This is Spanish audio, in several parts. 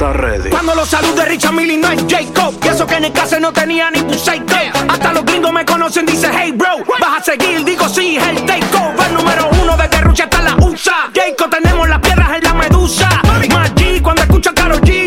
Cuando los salud de Richard Millie no es Jacob. Y eso que en el caso no tenía ni un. Hasta los gringos me conocen, dice hey bro. Vas a seguir, digo sí, es el take over. El número uno de Rucha hasta la USA. Jacob, tenemos las piedras en la medusa. Maggi, cuando escucha Karol G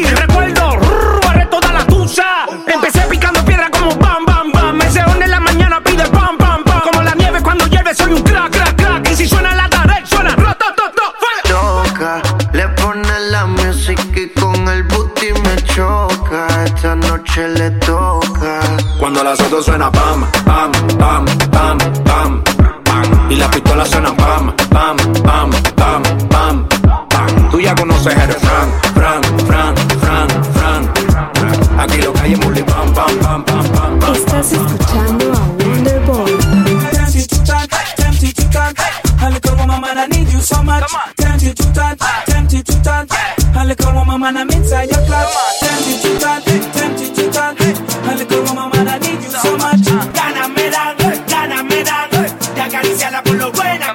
noche le toca. Cuando las dos suena pam, pam, pam, pam, pam, pam. Y las pistolas suenan pam, pam, pam, pam, pam, pam. Tú ya conoces el Fran, Fran, Fran, Fran, Fran. Aquí lo que hay es bullying, pam, pam, pam, pam, pam, pam. Estás escuchando a Wonderboy. Dance you to that, dance you to that. A little woman, I need you so much. Dance you to that, dance you to that. A little woman, man, I'm inside your club. Tempted to touch, tempted to touch. A little woman, man, I need you so much. Gana medal, gana medal. Te acariciala la lo buena.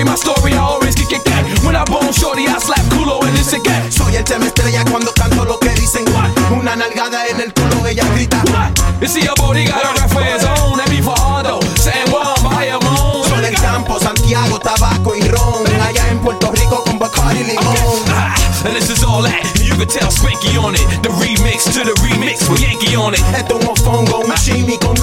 story, my story, I always kick it back. When I bone shorty, I slap culo en ese que. Soy el tema estrella cuando canto lo que dicen. What? Una nalgada en el culo, ella grita. What? You see your body got a rap for his own. That be for Hondo, saying one by. Son el campo, Santiago, tabaco y ron. Allá en Puerto Rico con Bacardi limón. Okay. Ah, and this is all that. You can tell Spanky on it. The remix to the remix with Yankee on it. Esto es un un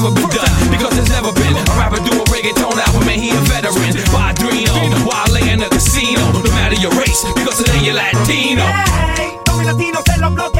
never been done because it's never been a rapper do a reggaeton album and he a veteran. Padrino, while lay in the casino, no matter your race because today you're Latino. Hey, Latino se lo bloque.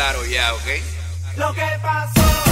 Claro ya, ¿ok? Lo que pasó,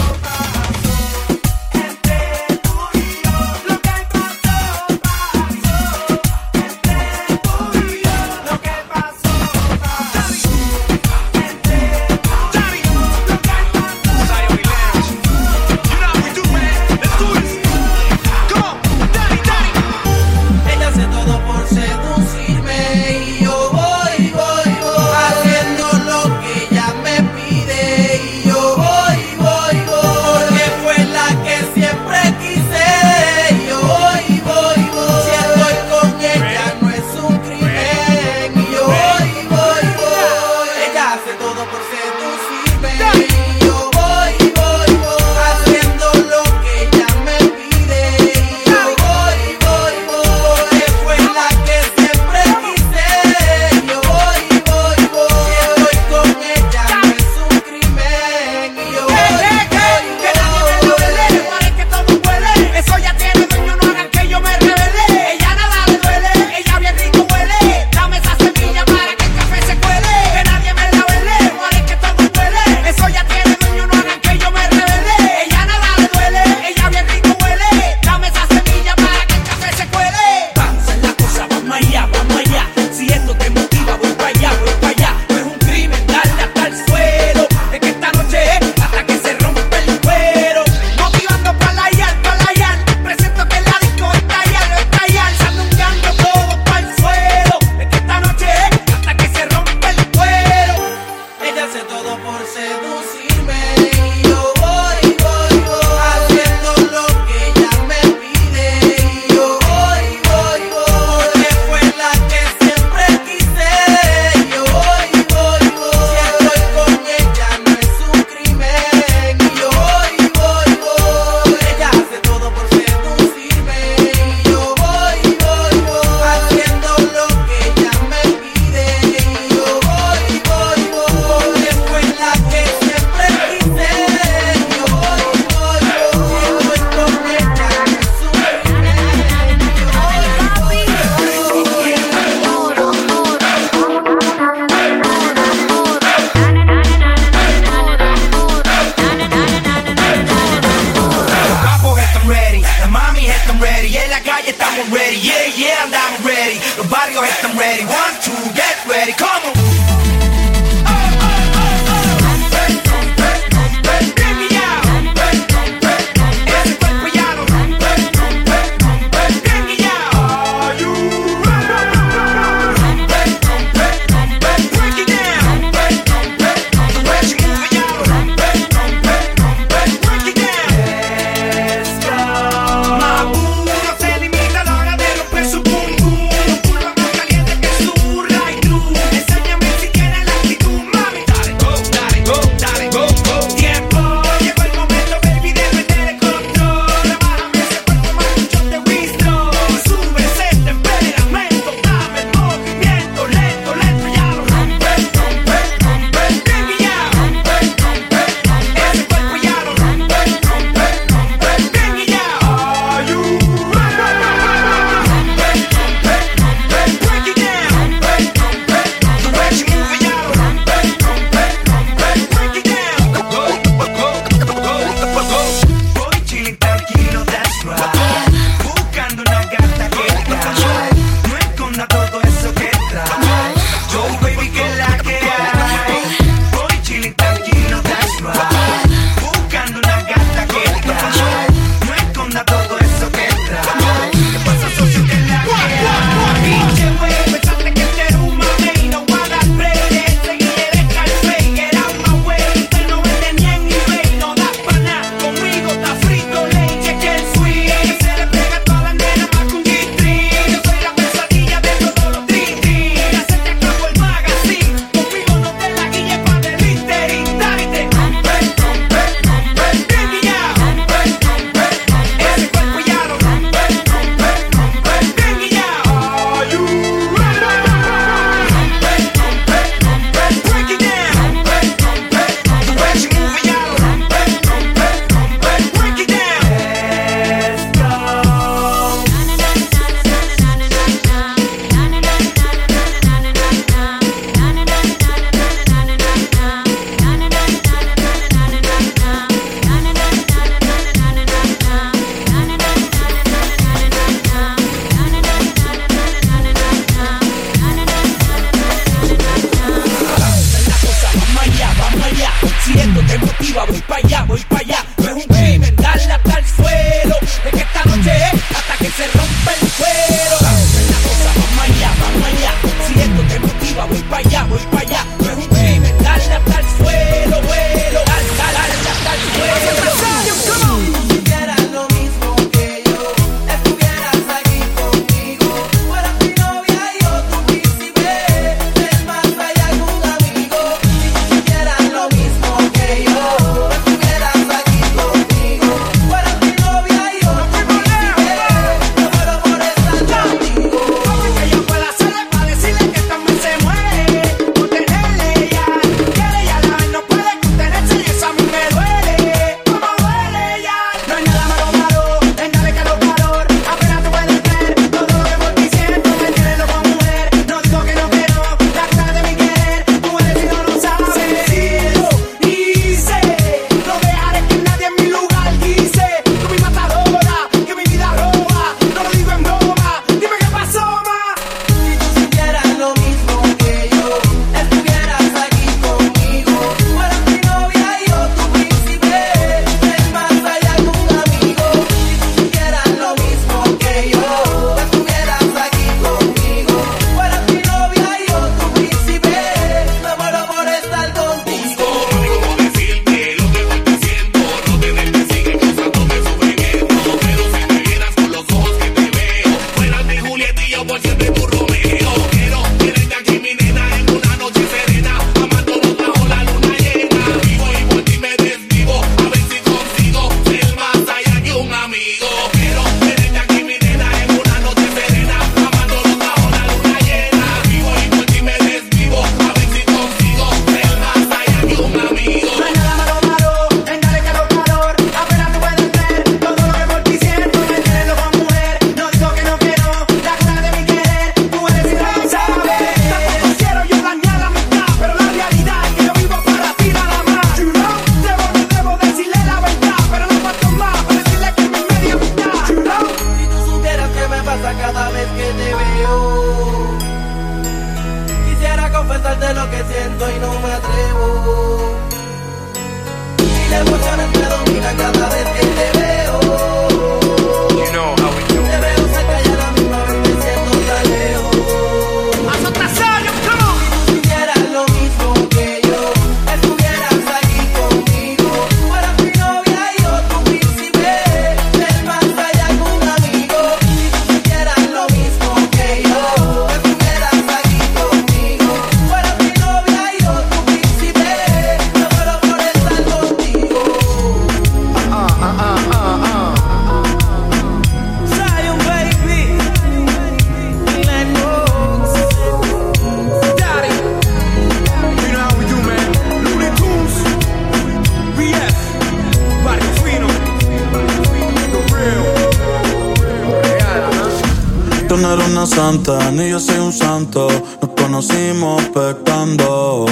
no eres una santa, ni yo soy un santo. Nos conocimos pecando,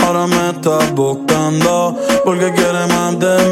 ahora me estás buscando porque quieres más de mí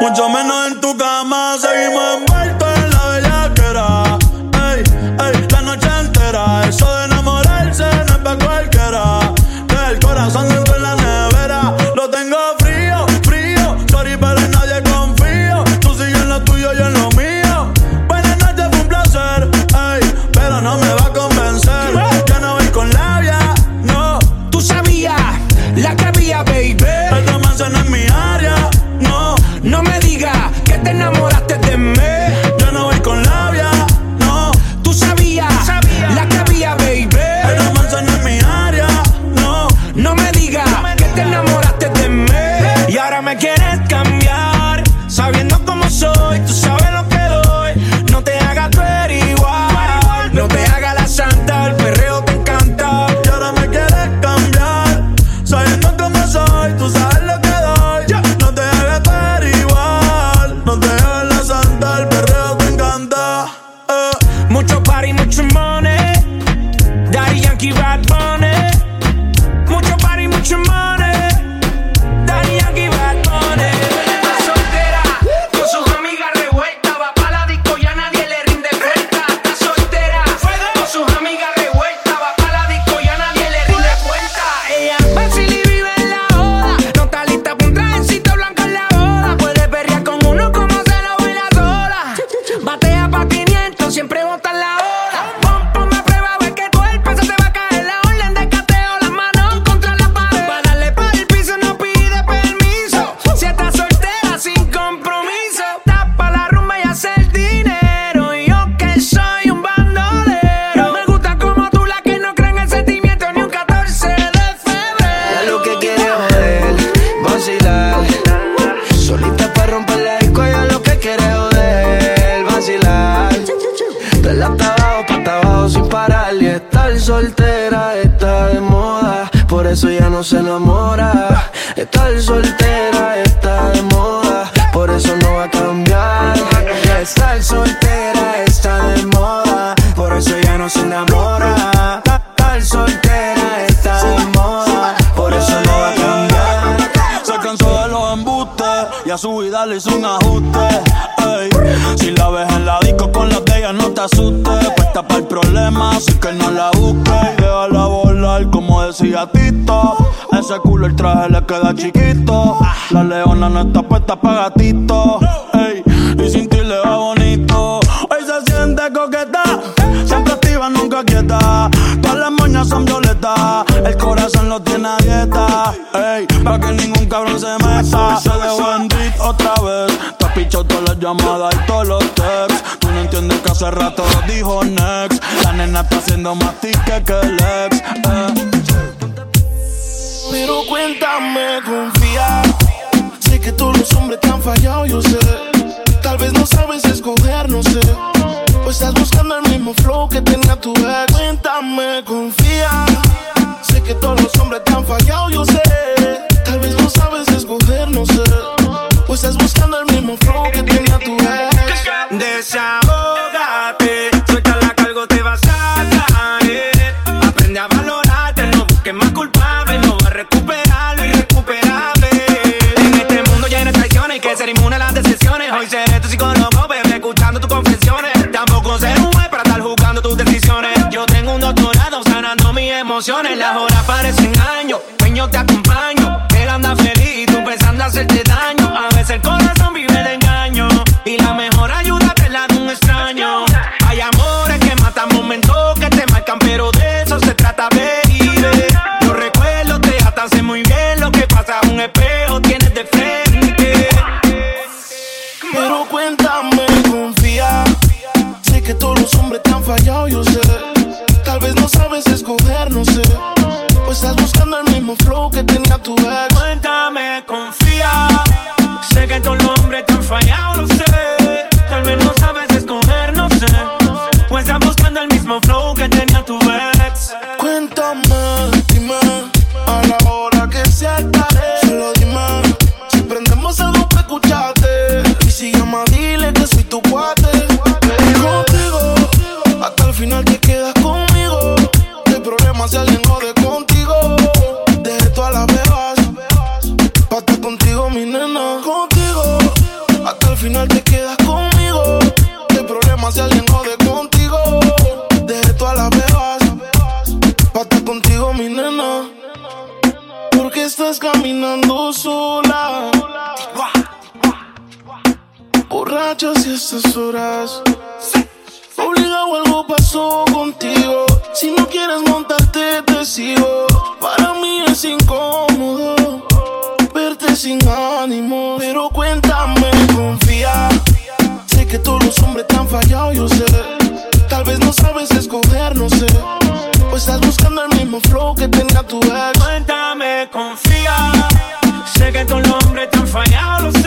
Mucho menos en tu cama, seguimos en cambiar. Sabiendo cómo soy, tú sabes. no se enamora. Estar soltera está de moda, por eso no va a cambiar. Estar soltera está de moda, por eso ya no se enamora. Estar soltera está de moda, por eso no va a cambiar. Se cansó de los embustes y a su vida le hizo un ajuste. Ey. Si la ves en la disco con las de no te asustes. Puesta para el problema, así que no la busques y déjala volar, como decía a ti el traje le queda chiquito. La leona no está puesta pa' gatito. Ey, y sin ti le va bonito. Hoy se siente coqueta, siempre activa, nunca quieta. Todas las moñas son violetas, el corazón lo tiene a dieta. Ey, pa' que ningún cabrón se meta. Se dejó en otra vez. Te has pichado todas las llamadas y todos los texts. Tú no entiendes que hace rato lo dijo next. La nena está haciendo más tique que el ex. Eh. fallado, yo sé. Tal vez no sabes escoger, no sé. O estás buscando el mismo flow que tenga tu ex. Cuéntame, confía. Sé que todos los hombres te han fallado, yo sé. aparece Estas horas. Obligado algo pasó contigo. Si no quieres montarte, te sigo. Para mí es incómodo verte sin ánimo. Pero cuéntame, confía. Sé que todos los hombres te han fallado, yo sé. Tal vez no sabes escoger, no sé. O estás buscando el mismo flow que tenga tu ex. Cuéntame, confía. Sé que todos los hombres te han.